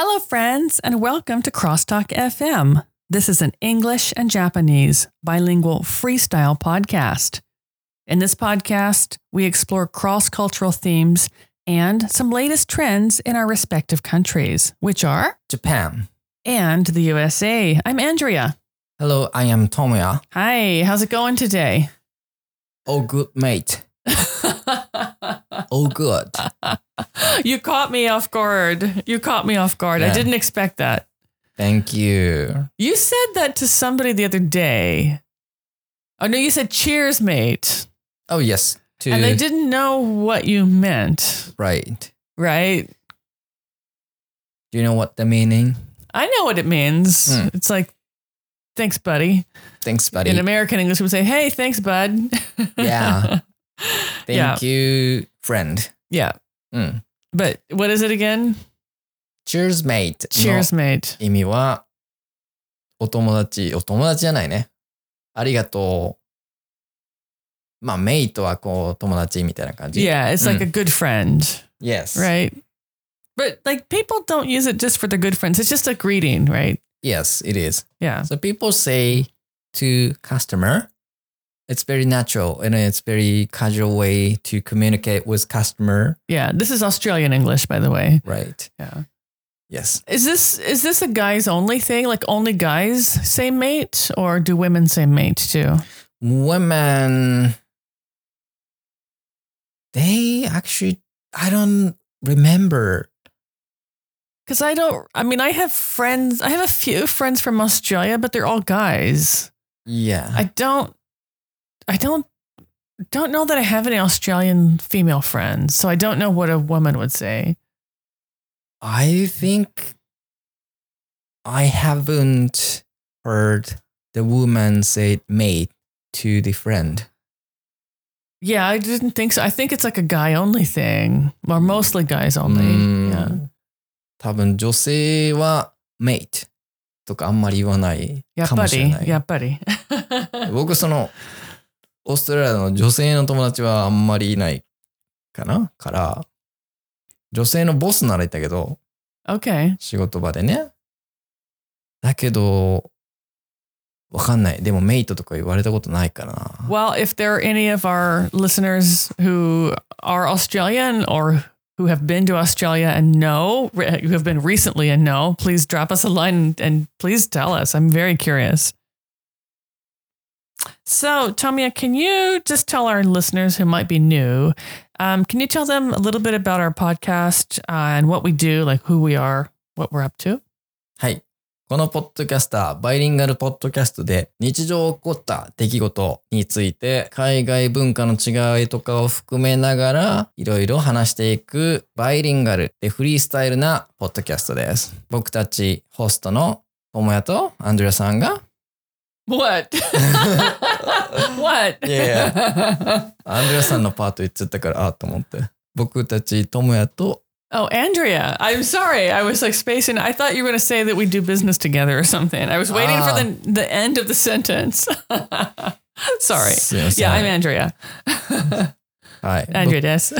Hello, friends, and welcome to Crosstalk FM. This is an English and Japanese bilingual freestyle podcast. In this podcast, we explore cross cultural themes and some latest trends in our respective countries, which are Japan. and the USA. I'm Andrea. Hello, I am Tomoya. Hi, how's it going today? Oh, good mate. Oh, good. you caught me off guard. You caught me off guard. I didn't expect that. Thank you. You said that to somebody the other day. Oh no, you said cheers, mate. Oh, yes. To And they didn't know what you meant, right. right? Do you know what the meaning? I know what it means. Hmm. It's like, thanks, buddy. Thanks, buddy. In American English, we would say, hey, thanks, bud. Yeah. Thank yeah. you, friend. Yeah. うん。 But what is it again? Cheers, mate. の Cheers, mate. 意味は、お友達、お友達じゃないね。ありがとう。まあ、メイトはこう、友達みたいな感じ。 Yeah, it's like a good friend, Yes. right? But like people don't use it just for their good friends. It's just a greeting, right? Yes, it is. Yeah. So people say to customer, it's very natural and it's very casual way to communicate with customer, Yeah. This is Australian English, by the way. right? Yeah. Yes. Is this is this a guys only thing? Like only guys say mate, or do women say mate too? Women, they actually, I don't remember. Because I don't. I mean, I have friends. I have a few friends from Australia, but they're all guys. Yeah. I don't. I don't. Don't know that I have any Australian female friends, so I don't know what a woman would say. I think I haven't heard the woman say mate to the friend. Yeah, I didn't think so. I think it's like a guy only thing, or mostly guys only. うーん Yeah. 多分女性は mate とかあんまり言わないかもしれ Yappari, ない。 yappari. 僕その オーストラリアの女性の友達はあんまりいないかなから女性のボスならいたけど okay. 仕事場でね。だけどわかんない。でもメイトとか言われたことないからな。Well, if there are any of our listeners who are Australian or who have been to Australia and know, who have been recently and know, please drop us a line and please tell us. I'm very curious. So, Tomia, can you just tell our listeners who might be new, um, can you tell them a little bit about our podcast uh, and what we do, like who we are, what we're up to? はい。このポッドキャスター、バイリンガルポッドキャストで日常起こった出来事について海外文化の違いとかを含めながらいろいろ話していくバイリンガルでフリースタイルなポッドキャストです。僕たちホストのともやとアンドレアさんが What? what? Yeah. アンドレアさんのパート言っちゃったからああと思って。僕たちともやと Oh, Andrea. I'm sorry. I was like spacing. I thought you were going to say that we do business together or something. I was waiting for the the end of the sentence. sorry. すいません Yeah, I'm Andrea. はい。 Andrea des.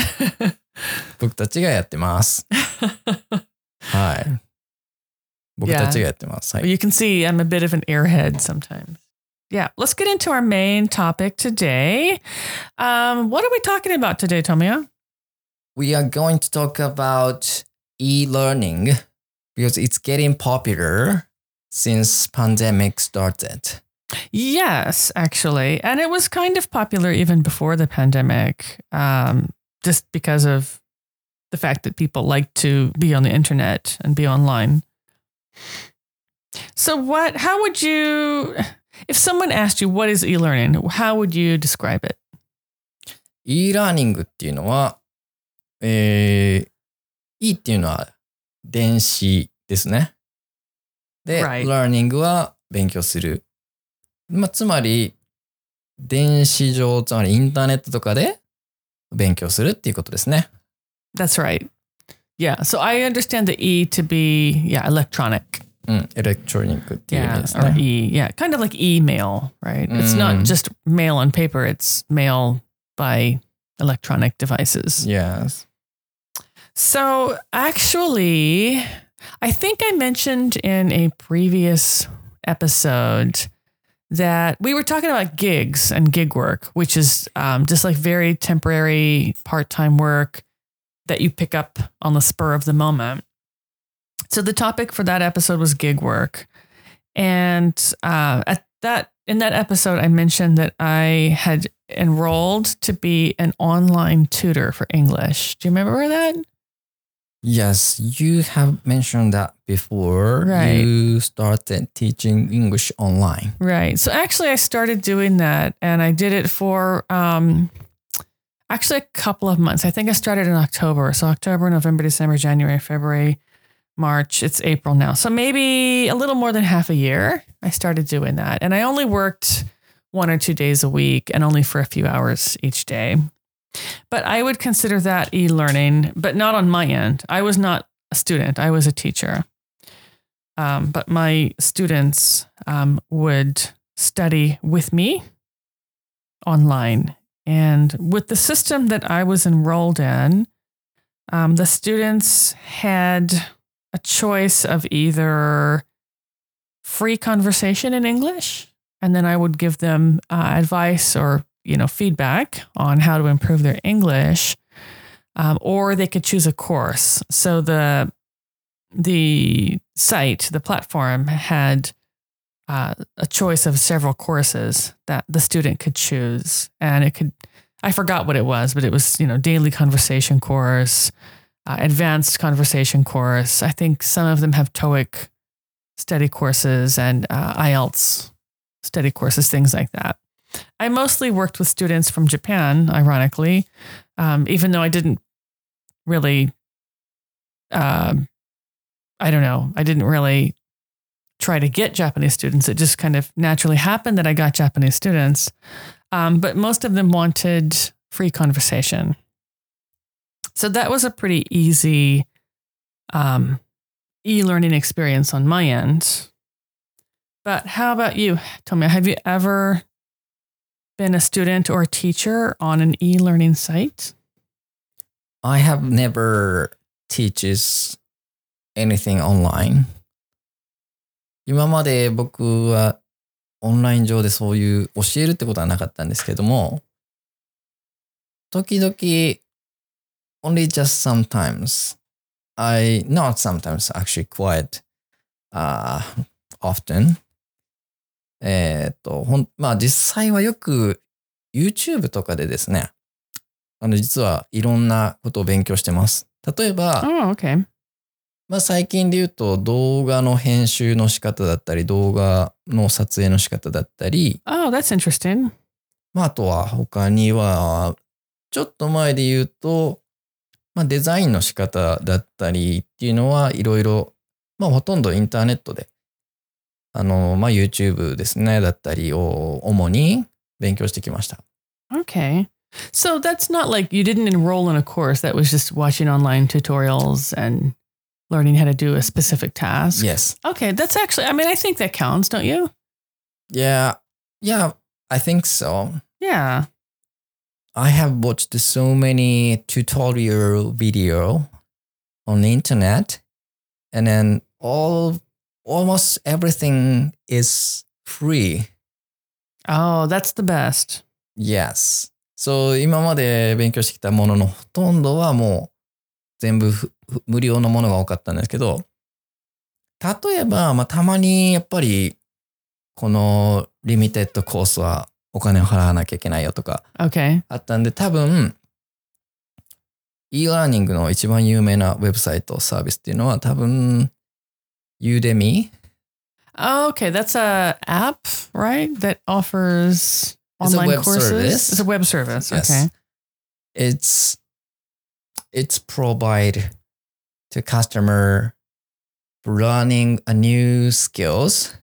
僕たちがやってます。はい。 you can see I'm a bit of an airhead sometimes. Yeah, let's get into our main topic today. Um, what are we talking about today, Tomoya? We are going to talk about e-learning because it's getting popular since pandemic started. Yes, actually, and it was kind of popular even before the pandemic, um, just because of the fact that people like to be on the internet and be online. So, what, how would you, if someone asked you, what is e learning, how would you describe it? e-learning っていうのは、えー、e っていうのは電子ですね。で、 Right. learning は勉強する。まあ、つまり、電子上、つまりインターネットとかで勉強するっていうことですね。 That's right. Yeah. So I understand the E to be yeah electronic. Mm, electronic. Yeah. Or. E. Yeah. Kind of like email, right? Mm. It's not mm. just mail on paper. It's mail by electronic devices. Yes. So actually, I think I mentioned in a previous episode that we were talking about gigs and gig work, which is um, just like very temporary part time work that you pick up on the spur of the moment. So the topic for that episode was gig work. And uh, at that in that episode, I mentioned that I had enrolled to be an online tutor for English. Do you remember that? Yes, you have mentioned that before. Right. You started teaching English online. Right. So actually, I started doing that, and I did it for um, actually a couple of months. I think I started in October. So October, November, December, January, February, March. It's April now. So maybe a little more than half a year. I started doing that, and I only worked one or two days a week, and only for a few hours each day. But I would consider that e learning, but not on my end. I was not a student, I was a teacher. Um, but my students um, would study with me online. And with the system that I was enrolled in, um, the students had a choice of either free conversation in English, and then I would give them uh, advice or you know feedback on how to improve their English, um, or they could choose a course. So the the site, the platform had uh, a choice of several courses that the student could choose, and it could. I forgot what it was, but it was you know daily conversation course, uh, advanced conversation course. I think some of them have TOEIC study courses and uh, IELTS study courses, things like that. I mostly worked with students from Japan, ironically, um, even though I didn't really, uh, I don't know, I didn't really try to get Japanese students. It just kind of naturally happened that I got Japanese students. Um, but most of them wanted free conversation. So that was a pretty easy um, e learning experience on my end. But how about you? Me, have you ever been a student or a teacher on an e learning site? I have never teaches anything online. 今まで僕はオンライン上でそういう教えるってことはなかったんですけども、時々、only just sometimes, I, not sometimes, actually quite uh, often, えっと、ほん、まあ実際はよく YouTube とかでですね、あの実はいろんなことを勉強してます。例えば、Oh, okay. まあ最近で言うと動画の編集の仕方だったり、動画の撮影の仕方だったり、Oh, that's interesting. まああとは他には、ちょっと前で言うと、まあデザインの仕方だったりっていうのはいろいろ、まあほとんどインターネットで、あの、まあ YouTube ですね、だったりを主に勉強してきました。Okay. So that's not like you didn't enroll in a course, that was just watching online tutorials and learning how to do a specific task. Yes. Okay, that's actually, I mean, I think that counts, don't you? Yeah. Yeah, I think so. Yeah. I have watched so many tutorial video on the internet and then all almost everything is free. Oh, that's the best. Yes. そう、今まで勉強してきたもののほとんどはもう全部ふふ 無料のものが多かったんですけど、例えば、まあ、たまにやっぱりこのリミテッドコースはお金を払わなきゃいけないよとか.あったんで、多分、e ラーニングの一番有名なウェブサイトサービスっていうのは多分、Udemy? Oh, okay, that's a app, right? That offers It's online web courses. service. It's a web service. Yes. Okay. It's it's provide to customer learning a new skills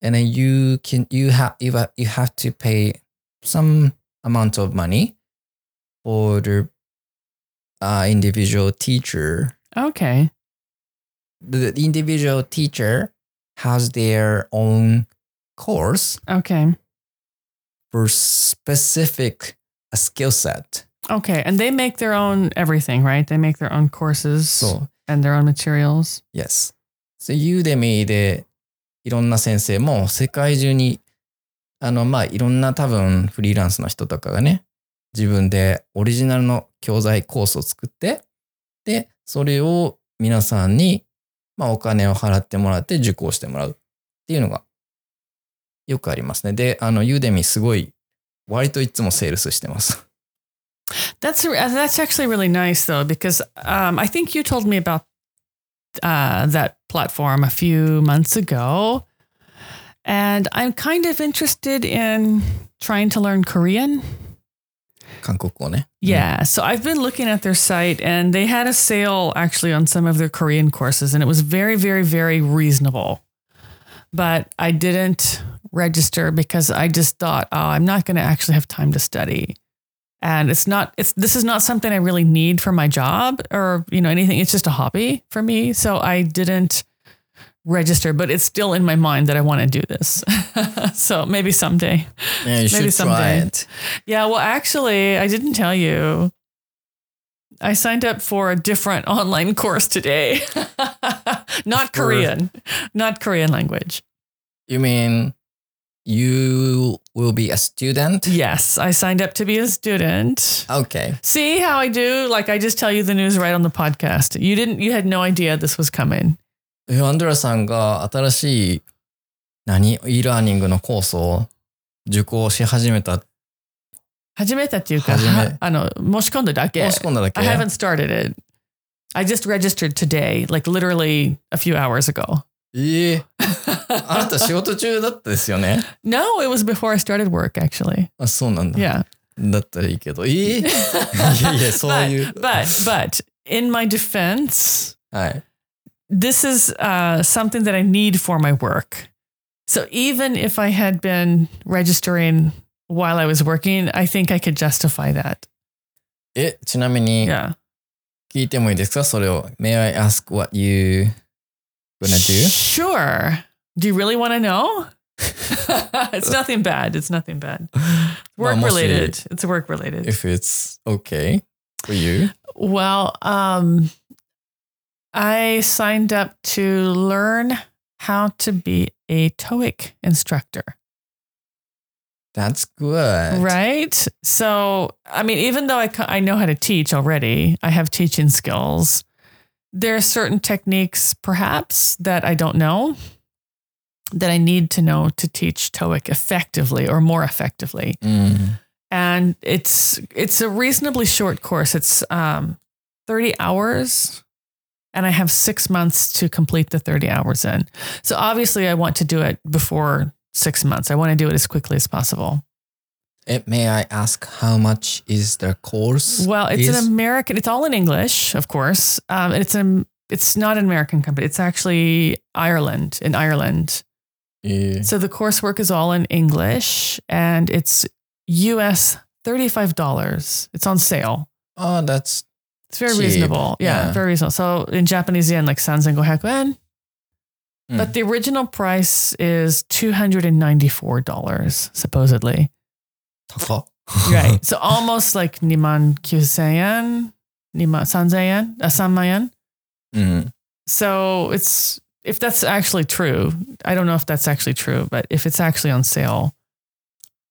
and then you can you have you have, you have to pay some amount of money for the uh, individual teacher Okay. the individual teacher has their own course Okay. for specific skill set. Okay. And they make their own everything, right? They make their own courses そう。and their own materials. Yes. で、ユーデミーでいろんな先生も世界中に、あの、まあ、いろんな多分フリーランスの人とかがね、自分でオリジナルの教材コースを作って、で、それを皆さんに、まあ、お金を払ってもらって受講してもらうっていうのがよくありますね。で、あの、ユーデミーすごい、割といつもセールスしてます。That's that's actually really nice though, because um, I think you told me about uh, that platform a few months ago, and I'm kind of interested in trying to learn Korean. 韓国語ね。 Yeah, so I've been looking at their site, and they had a sale actually on some of their Korean courses, and it was very, very, very reasonable. But I didn't register because I just thought, oh, I'm not going to actually have time to study. And it's not, it's, this is not something I really need for my job or, you know, anything. It's just a hobby for me. So I didn't register, but it's still in my mind that I want to do this. so maybe someday. Yeah, you Maybe should try it. Yeah, well, actually, I didn't tell you. I signed up for a different online course today. not For- Korean, not Korean language. You mean you will be a student? Yes, I signed up to be a student. Okay. See how I do? Like I just tell you the news right on the podcast. You didn't you had no idea this was coming. えアンドラさんが新しい何 e ラーニングのコースを受講し始めた。始めたっていうか、始めはあの、申し込んだだけ。申し込んだだけ I haven't started it. I just registered today, like literally a few hours ago. ええ あなた仕事中だったですよね。 No, it was before I started work, actually. あ、そうなんだ。 Yeah. だったらいいけど。ええいやいや、そういう。 But, but, but in my defense, はい。 this is uh, something that I need for my work. So even if I had been registering while I was working, I think I could justify that. え、ちなみに Yeah. 聞いてもいいですかそれを。May I ask what you gonna do? Sure. Do you really want to know? it's nothing bad. It's nothing bad. Work mostly- related. It's work related. If it's okay for you. Well, um, I signed up to learn how to be a TOEIC instructor. That's good. Right. So, I mean, even though I, I know how to teach already, I have teaching skills. There are certain techniques, perhaps, that I don't know that I need to know to teach TOEIC effectively or more effectively. Mm. And it's it's a reasonably short course. It's um, 30 hours and I have six months to complete the 30 hours in. So obviously, I want to do it before six months. I want to do it as quickly as possible. It, may I ask how much is the course? Well, it's is? an American. It's all in English, of course. Um, it's an. It's not an American company. It's actually Ireland in Ireland. So the coursework is all in English and it's US $35. It's on sale. Oh, that's it's very cheap. reasonable. Yeah, yeah, very reasonable. So in Japanese yen, like Sanzen Gohakuen. yen, hmm. But the original price is $294, supposedly. right. So almost like Niman Kyusen, Niman Sanzen Asamayan. Uh, Asanmayan. Mm-hmm. So it's if that's actually true, I don't know if that's actually true, but if it's actually on sale,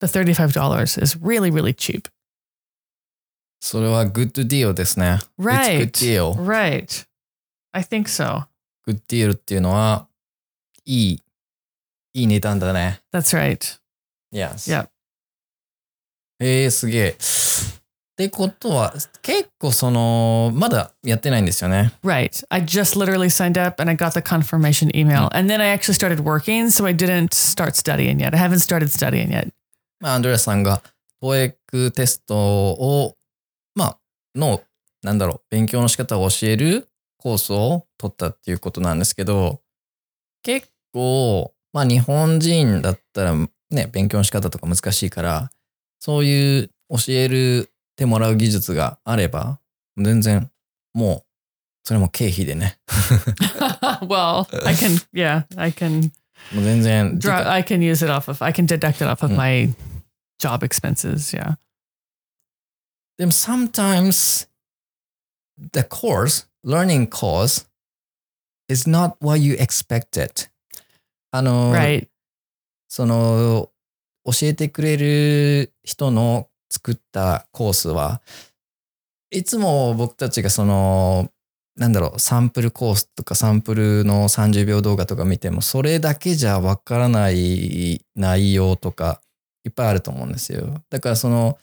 the thirty-five dollars is really, really cheap. それはグッドディオですね。 Right. It's good deal. Right. I think so. グッドディオっていうのは、いい、いい値段だね。 That's right. Yes. Yep. えー、すげえ。 ってことは、結構その、まだやってないんですよね。Right. I just literally signed up and I got the confirmation email. And then I actually started working, so I didn't start studying yet. I haven't started studying yet. まあ、アンドレアさんが、トエックテストを、まあ、の、なんだろう、勉強の仕方を教えるコースを取ったっていうことなんですけど、結構、まあ、日本人だったらね、勉強の仕方とか難しいから、そういう教えるてもらう技術があれば、全然、もう、それも経費でね、well, I can, yeah, I can もう全然、draw, I can use it off of, I can deduct it off of Mm. my job expenses. Yeah. でも sometimes the course, learning course is not what you expected. あの、Right. その、教えてくれる人の作ったコースは、いつも僕たちがその、なんだろう、サンプルコースとかサンプルの30秒動画とか見ても、それだけじゃわからない内容とかいっぱいあると思うんですよ。だからその、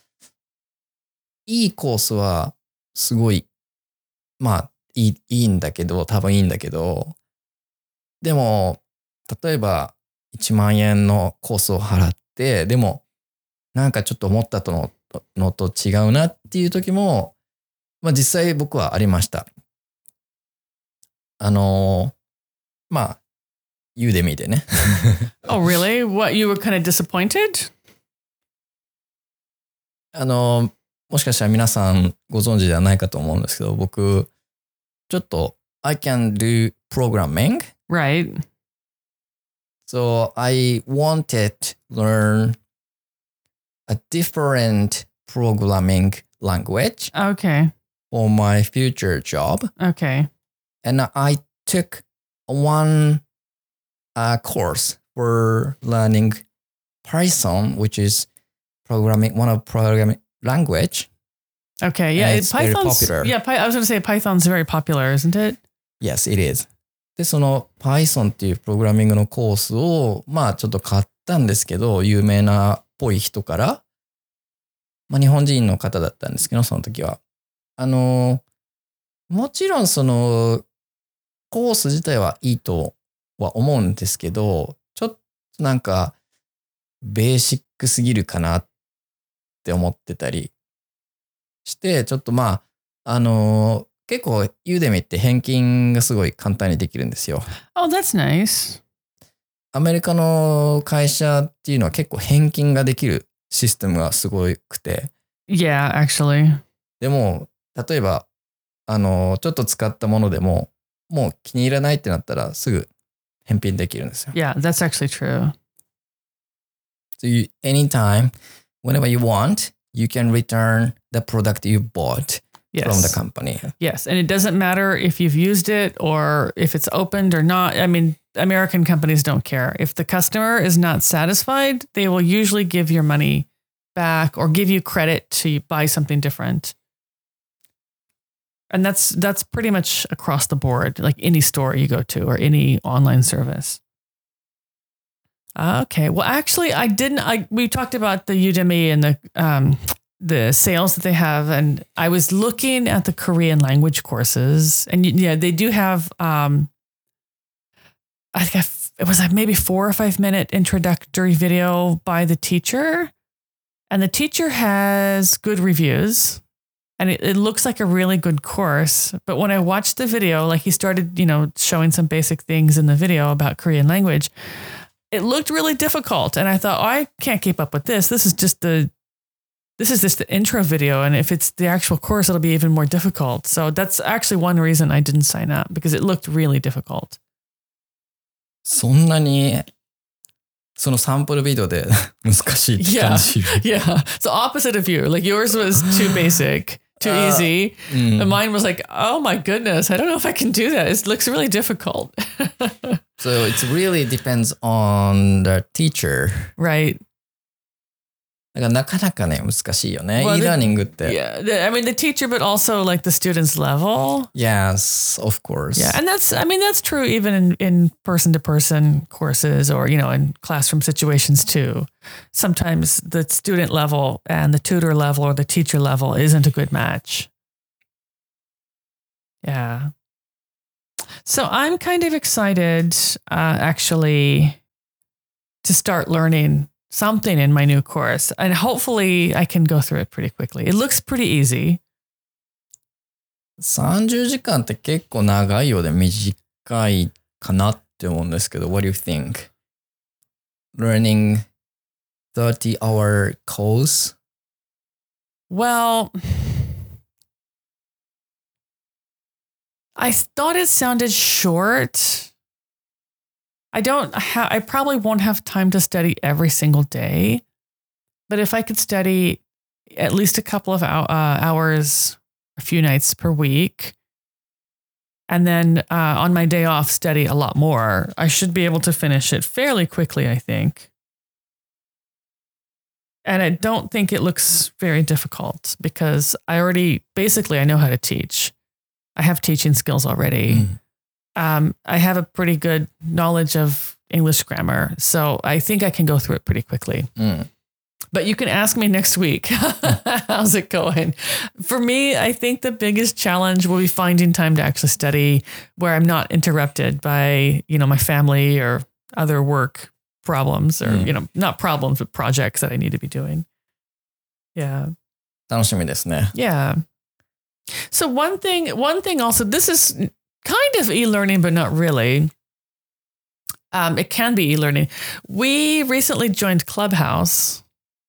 いいコースはすごい、まあ、いいいいんだけど、多分いいんだけど、でも、例えば1万円のコースを払って、でも、なんかちょっと思ったとののと違うなっていう時も、まあ実際僕はありました。あの、まあ、ユーデミーでね。Oh, really? What? You were kind of disappointed? あの、もしかしたら皆さんご存知ではないかと思うんですけど、僕、ちょっと、I can do programming. Right. So I wanted learn a different programming language Okay. for my future job. Okay. And I took one uh, course for learning Python, which is programming, one of programming language. Okay. Yeah. And it- it's very Python's. popular. Yeah. Py- I was going to say Python's very popular, isn't it? Yes, it is. で、その Python っていうプログラミングのコースを、まあちょっと買ったんですけど、有名なっ ぽい人から、まあ日本人の方だったんですけど、その時は。あの、もちろんその、コース自体はいいとは思うんですけど、ちょっとなんか、ベーシックすぎるかなって思ってたりして、ちょっとまあ、あの、結構ユーデミって返金がすごい簡単にできるんですよ。Oh, that's nice. アメリカの会社っていうのは結構返金ができるシステムがすごくて、Yeah, actually. でも、例えば、あの、ちょっと使ったものでも、もう気に入らないってなったらすぐ返品できるんですよ。Yeah, that's actually true. So you, anytime, whenever you want, you can return the product you bought Yes. from the company. Yes, and it doesn't matter if you've used it or if it's opened or not. I mean, American companies don't care. If the customer is not satisfied, they will usually give your money back or give you credit to buy something different. And that's that's pretty much across the board, like any store you go to or any online service. Okay. Well, actually, I didn't. I we talked about the Udemy and the um, the sales that they have, and I was looking at the Korean language courses, and yeah, they do have. Um, I think it was like maybe four or five minute introductory video by the teacher, and the teacher has good reviews. And it, it looks like a really good course. But when I watched the video, like he started, you know, showing some basic things in the video about Korean language, it looked really difficult. And I thought, oh, I can't keep up with this. This is just the this is just the intro video. And if it's the actual course, it'll be even more difficult. So that's actually one reason I didn't sign up because it looked really difficult. そんなに、そのサンプルビデオで難しいって感じ。 Yeah. So opposite of you. Like yours was too basic, too Uh, easy. うん And mine was like, oh my goodness, I don't know if I can do that. It looks really difficult. So it really depends on the teacher. right. だからなかなかね、難しいよね。 Well, the- e ラーニングって。 Yeah. The- I mean, the teacher, but also like the student's level. Yes, of course. Yeah. And that's, I mean, that's true even in, in person to person courses or, you know, in classroom situations too. Sometimes the student level and the tutor level or the teacher level isn't a good match. Yeah. So I'm kind of excited, uh, actually, to start learning something in my new course. And hopefully I can go through it pretty quickly. It looks pretty easy. 30時間って結構長いようで短いかなって思うんですけど、What do you think? Learning 30 hour course? Well, I thought it sounded short. I don't ha- I probably won't have time to study every single day. But if I could study at least a couple of uh, hours a few nights per week, and then uh, on my day off study a lot more. I should be able to finish it fairly quickly, I think. And I don't think it looks very difficult because I already basically I know how to teach. I have teaching skills already. Mm Um, I have a pretty good knowledge of English grammar, so I think I can go through it pretty quickly. うん。 But you can ask me next week. How's it going? For me, I think the biggest challenge will be finding time to actually study where I'm not interrupted by, you know, my family or other work problems or, Mm. you know, not problems, but projects that I need to be doing. Yeah. 楽しみですね。 Yeah. So one thing, one thing also, this is kind of e-learning, but not really. Um, it can be e-learning. We recently joined Clubhouse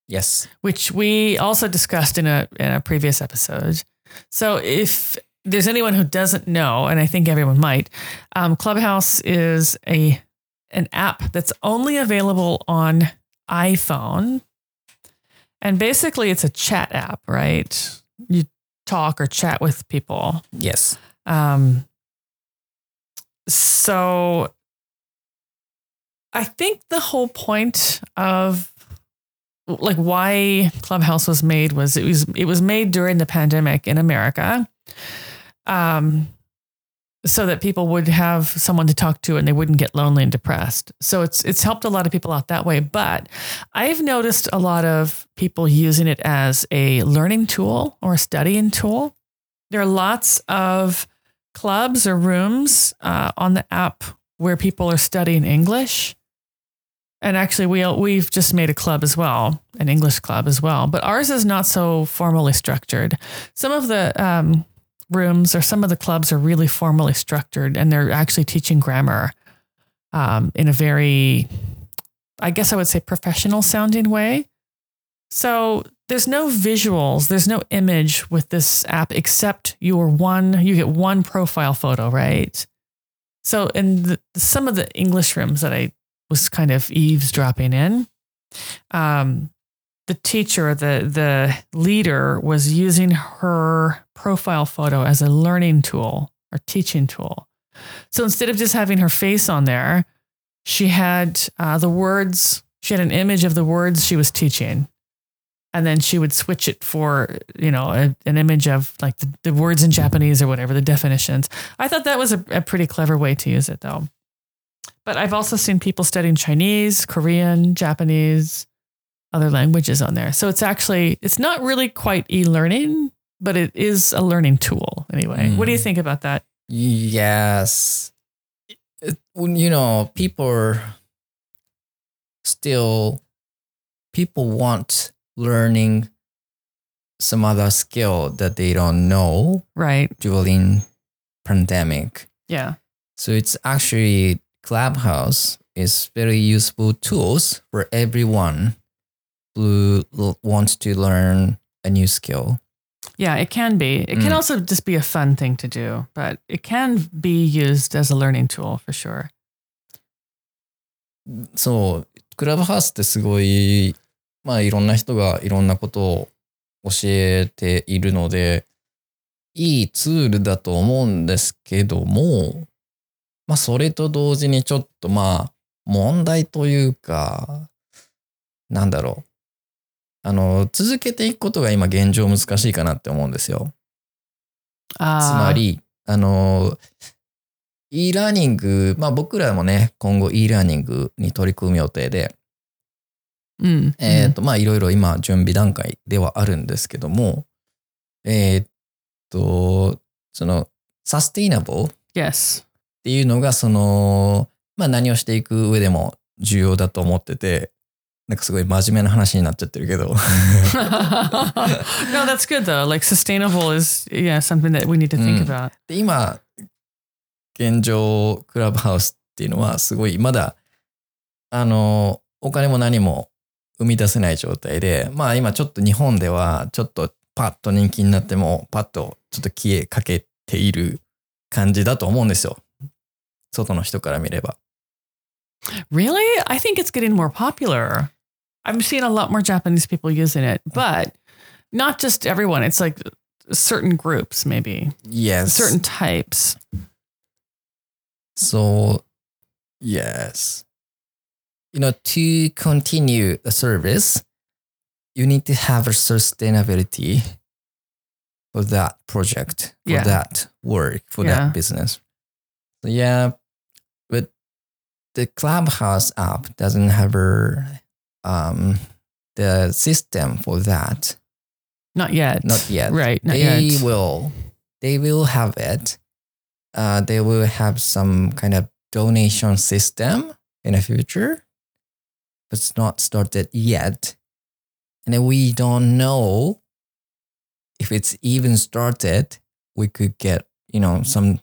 Yes. which we also discussed in a in a previous episode. So if there's anyone who doesn't know, and I think everyone might, um, Clubhouse is a an app that's only available on iPhone, and basically it's a chat app, right? You talk or chat with people. Yes. Um, so I think the whole point of like why Clubhouse was made was it was it was made during the pandemic in America. Um so that people would have someone to talk to and they wouldn't get lonely and depressed. So it's it's helped a lot of people out that way, but I've noticed a lot of people using it as a learning tool or a studying tool. There are lots of clubs or rooms uh, on the app where people are studying English. And actually, we we've just made a club as well, an English club as well. But ours is not so formally structured. Some of the um, rooms or some of the clubs are really formally structured, and they're actually teaching grammar um, in a very, I guess I would say, professional sounding way. So there's no visuals, there's no image with this app except your one, you get one profile photo, right? So in the, some of the English rooms that I was kind of eavesdropping in, um, the teacher, the the leader was using her profile photo as a learning tool or teaching tool. So instead of just having her face on there, she had uh, the words. She had an image of the words she was teaching, and then she would switch it for you know a, an image of like the, the words in Japanese or whatever the definitions. I thought that was a, a pretty clever way to use it though. But I've also seen people studying Chinese, Korean, Japanese, other languages on there. So it's actually it's not really quite e-learning, but it is a learning tool anyway. What do you mm. think about that? Yes. It- when, you know, people still, people want learning some other skill that they don't know Right. during pandemic. Yeah. So it's actually Clubhouse is very useful tools for everyone who l- wants to learn a new skill. Yeah, it can be. It can Mm. also just be a fun thing to do, but it can be used as a learning tool for sure. そう、クラブハウスってすごい、 まあいろんな人がいろんなことを教えているので、いいツールだと思うんですけども、まあそれと同時にちょっとまあ問題というか、なんだろう。あの、続けていくことが今現状難しいかなって思うんですよ。つまり、あの、e ラーニング、まあ僕らもね、今後 e ラーニングに取り組む予定で、Mm. えっ、と、まあいろいろ今準備段階ではあるんですけども、えっと、その、サステイナブルっ.ていうのが、その、まあ何をしていく上でも重要だと思ってて、なんかすごい真面目な話になっちゃってるけど。no, that's good though. Like sustainable is yeah something that we need to think Mm. about. で今現状クラブハウスっていうのはすごいまだあのお金も何も生み出せない状態でまあ今ちょっと日本ではちょっとパッと人気になってもパッとちょっと消えかけている感じだと思うんですよ外の人から見れば Really? I think it's getting more popular. I'm seeing a lot more Japanese people using it, but not just everyone. It's like certain groups, maybe Yes certain types. So, yes. You know, to continue the service, you need to have a sustainability for that project, for Yeah. that work, for Yeah. that business. So, yeah, but the Clubhouse app doesn't have a, um, the system for that. Not yet. Not yet. Right. Not they yet. will they will have it uh, they will have some kind of donation system in the future but it's not started yet and then we don't know if it's even started we could get you know some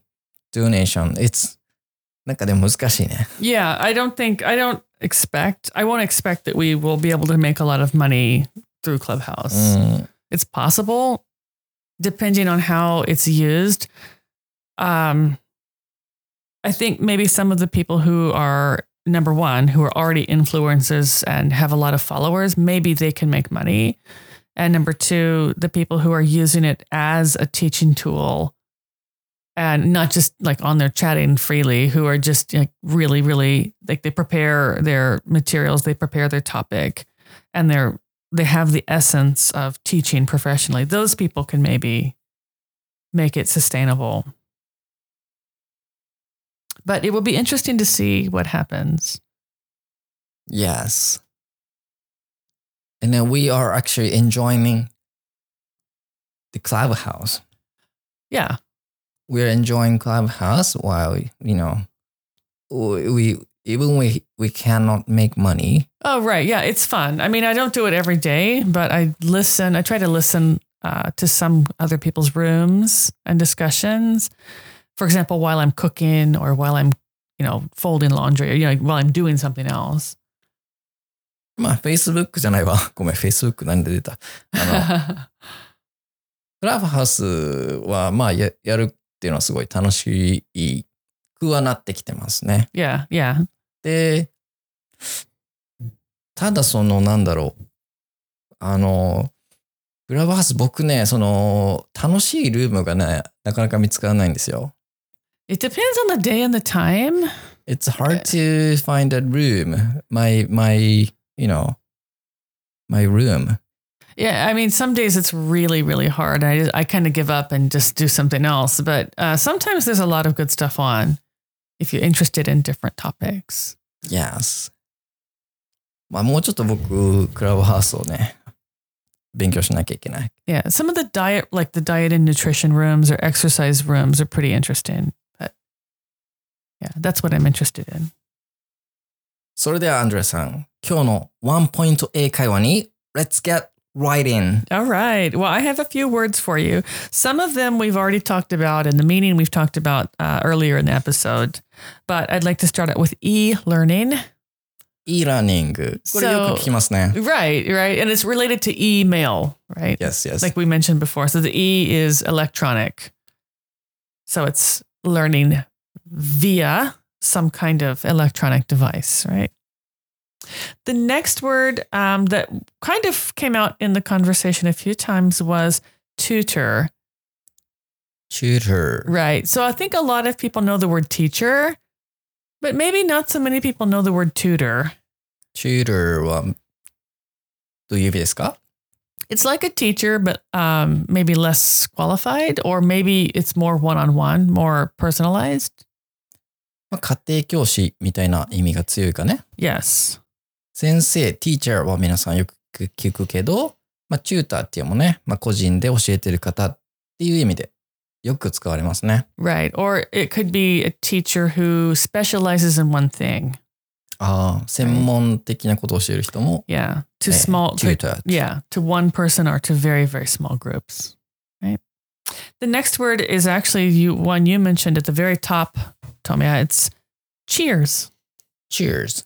donation it's なんかでも難しいね。 Yeah, I don't think I don't expect I won't expect that we will be able to make a lot of money through Clubhouse. うん。 It's possible depending on how it's used. Um I think maybe some of the people who are number 1 who are already influencers and have a lot of followers, maybe they can make money. And number 2, the people who are using it as a teaching tool and not just like on their chatting freely who are just like really really like they prepare their materials they prepare their topic and they're they have the essence of teaching professionally those people can maybe make it sustainable but it will be interesting to see what happens Yes. And then we are actually enjoying the clubhouse. yeah We're enjoying clubhouse while you know we, even we we cannot make money. oh right yeah it's fun i mean i don't do it every day but i listen i try to listen uh, to some other people's rooms and discussions for example while i'm cooking or while i'm you know folding laundry or you know while i'm doing something else まあ Facebook じゃないわ。ごめん Facebook 何で出た。あのクラブハウスはまあややるっていうのはすごい楽しくはなってきてますね。yeah yeah で、ただそのなんだろう。あの、クラブハウス僕ね、その楽しいルームがね、なかなか見つからないんですよ。it depends on the day and the time It's hard to find a room. My, my, you know, my room. Yeah, I mean, some days it's really, really hard. I I kind of give up and just do something else. But uh, sometimes there's a lot of good stuff on if you're interested in different topics. Yes. まあもうちょっと僕、クラブハウスをね、勉強しなきゃいけない。 Yeah, some of the diet, like the diet and nutrition rooms or exercise rooms, are pretty interesting. But yeah, that's what I'm interested in. それではアンドレさん、今日のワンポイント英会話に Let's get right in! All right. Well, I have a few words for you. Some of them we've already talked about, and the meaning we've talked about uh, earlier in the episode. But I'd like to start out with e-learning. e-learning. これよく聞きますね。 Right, right. And it's related to email, right? Yes, yes. Like we mentioned before. So the E is electronic. So it's learning via some kind of electronic device, right? The next word um, that kind of came out in the conversation a few times was tutor, tutor. right? So I think a lot of people know the word teacher, but maybe not so many people know the word tutor. tutor はどういう意味ですか It's like a teacher, but um, maybe less qualified, or maybe it's more one on one, more personalized. まあ、家庭教師みたいな意味が強いかね。Yes. 先生、teacher は皆さんよく聞くけど、まあ、チューターっていうのもね、まあ、個人で教えてる方っていう意味でよく使われますね。Right. Or it could be a teacher who specializes in one thing. ああ、専門的なことを教える人も、Yeah. To えー small, to, tutor. yeah, to one person or to very, very small groups. Right. The next word is actually you one you mentioned at the very top, tell me it's cheers. Cheers.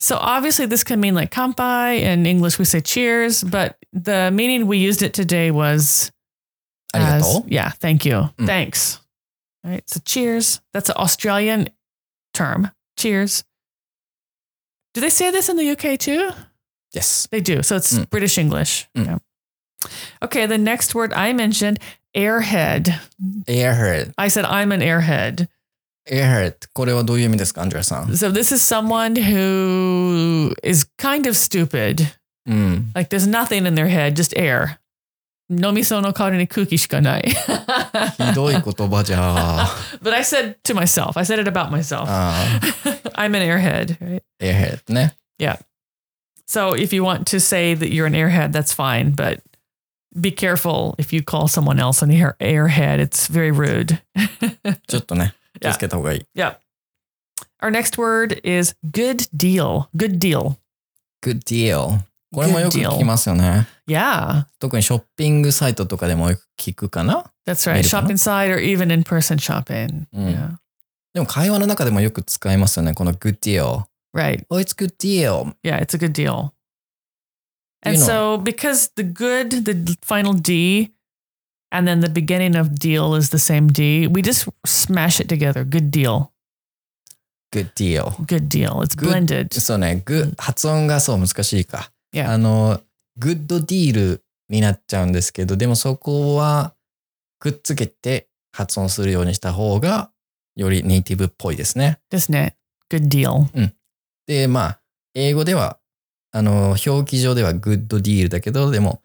So obviously this can mean like kampai in English we say cheers, but the meaning we used it today was as, yeah, thank you. Mm. Thanks. All right. So cheers. That's an Australian term. Cheers. Do they say this in the UK too? Yes. They do. So it's mm. British English. Mm. Yeah. Okay. The next word I mentioned, airhead. Airhead. I said I'm an airhead airhead これはどういう意味ですかアンジェラさん。 So this is someone who is kind of stupid. うん。 Like there's nothing in their head, just air. 飲みそうの代わりに空気しかない。ひどい言葉じゃあ。 But I said to myself, I said it about myself. あ I'm an airhead, right? ー airhead ね。 So if you want to say that you're an airhead, that's fine. But be careful if you call someone else an air, airhead. It's very rude. ちょっとね、 気をつけた方がいい。 yeah. Our next word is good deal. Good deal. good deal。これもよく Good deal 聞きますよね。 Yeah, 特にショッピングサイトとかでもよく聞くかな。 that's right. Maybe Shop not. inside or even in person shopping. Mm. Yeah. でも会話の中でもよく使いますよね。この good deal。 Right. Oh, it's good deal. Yeah, it's a good deal. You And know- so because the good, the final D, and then the beginning of deal is the same D, we just smash it together. Good deal. good deal. Good deal. It's Good- blended. そうね、good 発音がそう難しいか。Yeah. あの、good deal になっちゃうんですけど、でもそこはくっつけて発音するようにした方がよりネイティブっぽいですね。Isn't it? Good deal. で、まあ、英語では、あの、表記上では good deal だけど、でも、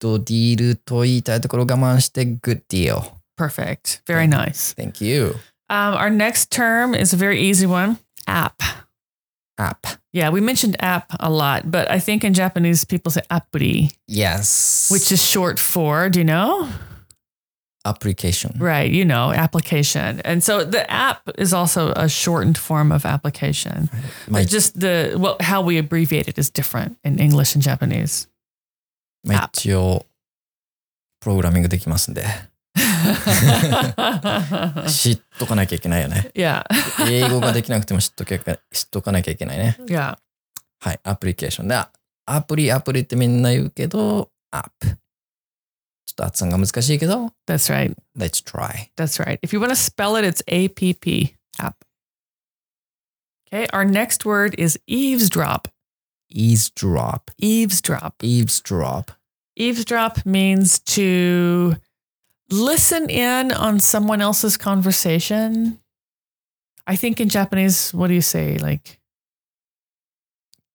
good deal と言いたいところを我慢して good deal。 Perfect. Very nice. Thank you. Um, our next term is a very easy one app. app. Yeah, we mentioned app a lot, but I think in Japanese people say appuri, Yes. which is short for, do you know? application. Right, you know, application. And so the app is also a shortened form of application. まあ But just the well, how we abbreviate it is different in English and Japanese. まあ一応、プログラミングできますんで、知っとかなきゃいけないよね。yeah. 英語ができなくても知っとけ知っとかなきゃいけないね。Yeah. はい、アプリケーションで、アプリ、アプリってみんな言うけど、アップ。ちょっと発音が難しいけど、That's right. Let's try. That's right. If you want to spell it, it's A P P app. Okay. Our next word is eavesdrop. Eavesdrop. Eavesdrop. Eavesdrop. Eavesdrop means to listen in on someone else's conversation. I think in Japanese, what do you say? Like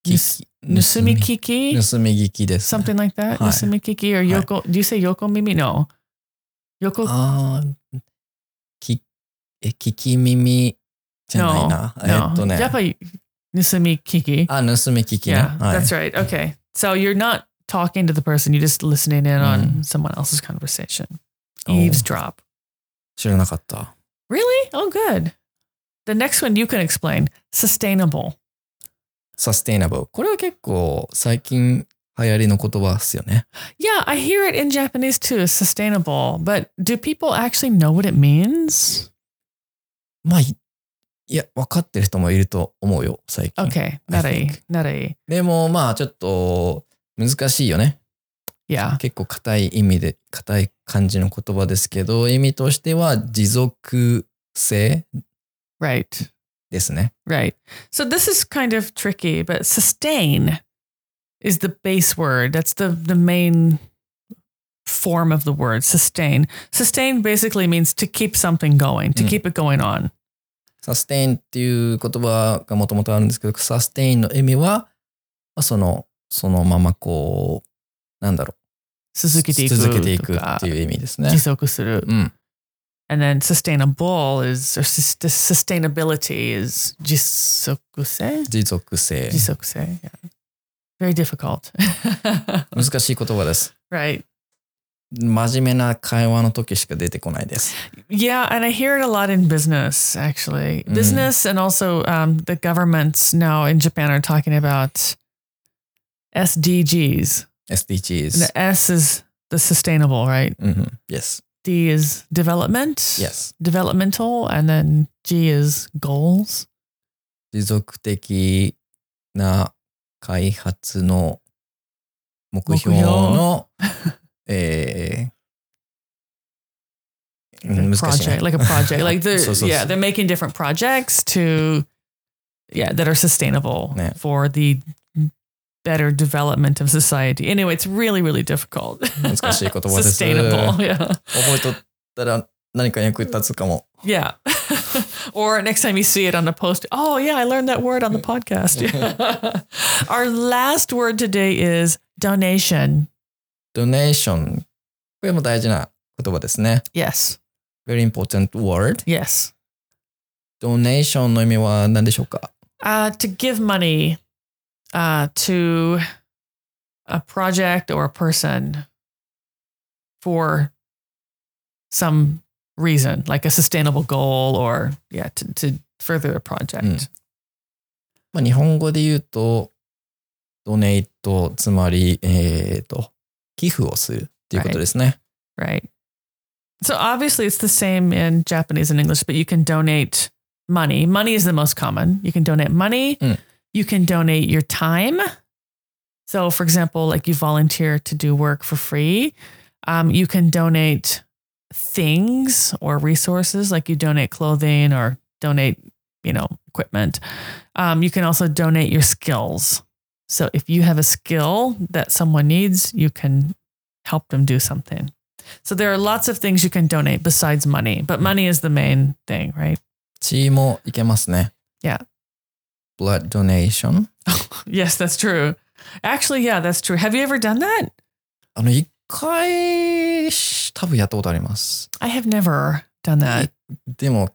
聞き nusumikiki? 盗み聞きです、 Something like that? はい。 Nusumikiki or yoko? Do you say yoko mimi? No. Yoko ああ、き、え、聞き耳じゃない No. な。え No. っとね。 Japanese nusumikiki. あ、 盗み聞きね。 Yeah, はい that's right. Okay. So you're not talking to the person, you're just listening in on Mm. someone else's conversation. Oh. Eavesdrop. 知らなかった。 Really? Oh, good. The next one you can explain sustainable. サステイナブル。これは結構最近流行りの言葉ですよね。 Yeah, I hear it in Japanese too, as sustainable. But do people actually know what it means? まあ、い いや、分かってる人もいると思うよ、最近。Okay, I nari, think. nari. でもまあ、ちょっと難しいよね。Yeah, 結構硬い意味で、硬い感じの言葉ですけど、意味としては持続性 right, ですね。right. So this is kind of tricky, but sustain is the base word. That's the the main form of the word sustain. Sustain basically means to keep something going, to Mm. keep it going on. サステインっていう言葉がもともとあるんですけど、サステインの意味は、まあ、その、そのままこう、なんだろう。続けていく続けていくっていう意味ですね持。続する。うん。And then sustainable is, or sus- sustainability is 持続性？持続性。持続性 yeah. Very difficult. 難しい言葉です。right. 真面目な会話の時しか出てこないです。Yeah, and I hear it a lot in business, actually. Mm. Business and also um, the governments now in Japan are talking about SDGs. And SDGs the。S is the sustainable, right? うんうん。Yes. D is development. Yes. Developmental. And then G is goals. 持続的な開発の目標の、えー うん難しいね project, like a project, like the そうそうそう yeah, they're making different projects to yeah that are sustainable Yeah. for the better development of society. Anyway, it's really really difficult. 難しい言葉です sustainable, yeah. 覚えとったら 何か役立つかも。 Yeah. or next time you see it on the post, oh, yeah, I learned that word on the podcast. Our last word today is donation. donation。これも大事な言葉ですね。Yes. very important word. Yes. donation の意味は何でしょうか Uh, to give money uh, to a project or a person for some reason, like a sustainable goal or, yeah, to, to further a project. うんまあ、日本語で言うと、ドネイト、つまり、えっ、と、寄付をするっていうことですね。 Right. So obviously it's the same in Japanese and English, but you can donate money. Money is the most common. You can donate money. Mm. You can donate your time. So, for example, like you volunteer to do work for free. Um, you can donate things or resources, like you donate clothing or donate, you know, equipment. Um, you can also donate your skills. So, if you have a skill that someone needs, you can help them do something. So there are lots of things you can donate besides money, but money is the main thing, right? 血もいけますね。 Yeah. blood donation。 Yes, that's true. Actually, yeah, that's true. Have you ever done that? あの、一回、多分やったことあります。 I have never done that. でも、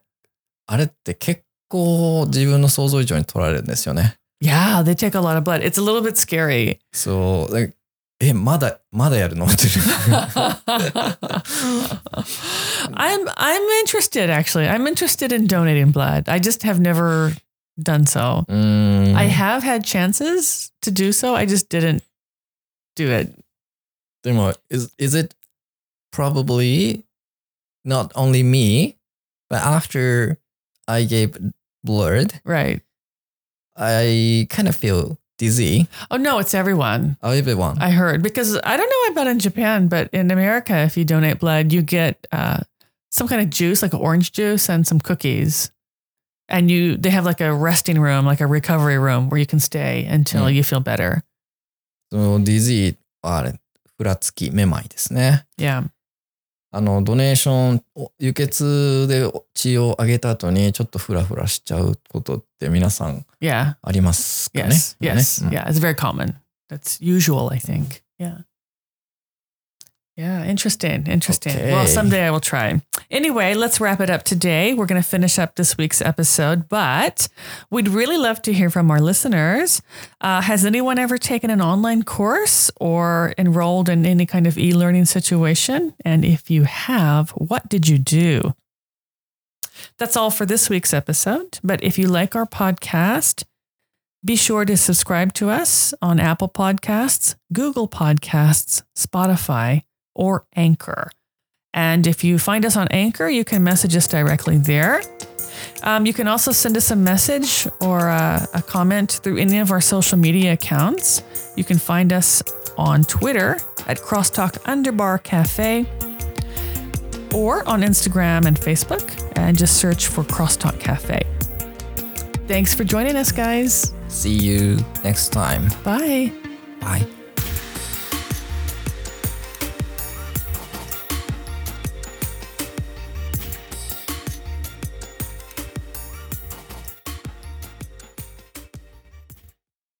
あれって結構自分の想像以上に取られるんですよね。 Yeah, they take a lot of blood. It's a little bit scary. そう、でえ、まだ、まだやるのっていう。 I'm I'm interested actually. I'm interested in donating blood. I just have never done so. うーん。 I have had chances to do so. I just didn't do it. でも、is, is it probably not only me, but after I gave blood, Right. I kind of feel dizzy. Oh no, it's everyone. Everyone. I heard because I don't know about in Japan, but in America, if you donate blood, you get uh, some kind of juice, like orange juice, and some cookies. And you, they have like a resting room, like a recovery room where you can stay until Mm. you feel better. そのディズィはあれ、ふらつき、めまいですね。 Yeah. あの、ドネーション、お輸血で血をあげた後にちょっとフラフラしちゃうことって皆さん.ありますかね？Yes. ね Yes. うん Yeah. It's very common. That's usual, I think. Yeah. Yeah. Interesting. Interesting. Well, someday I will try. Anyway, let's wrap it up today. We're going to finish up this week's episode, but we'd really love to hear from our listeners. Uh, has anyone ever taken an online course or enrolled in any kind of e learning situation? And if you have, what did you do? That's all for this week's episode. But if you like our podcast, be sure to subscribe to us on Apple Podcasts, Google Podcasts, Spotify, or Anchor. And if you find us on Anchor, you can message us directly there. Um, you can also send us a message or a, a comment through any of our social media accounts. You can find us on Twitter at Crosstalk Underbar Cafe or on Instagram and Facebook and just search for Crosstalk Cafe. Thanks for joining us, guys. See you next time. Bye. Bye.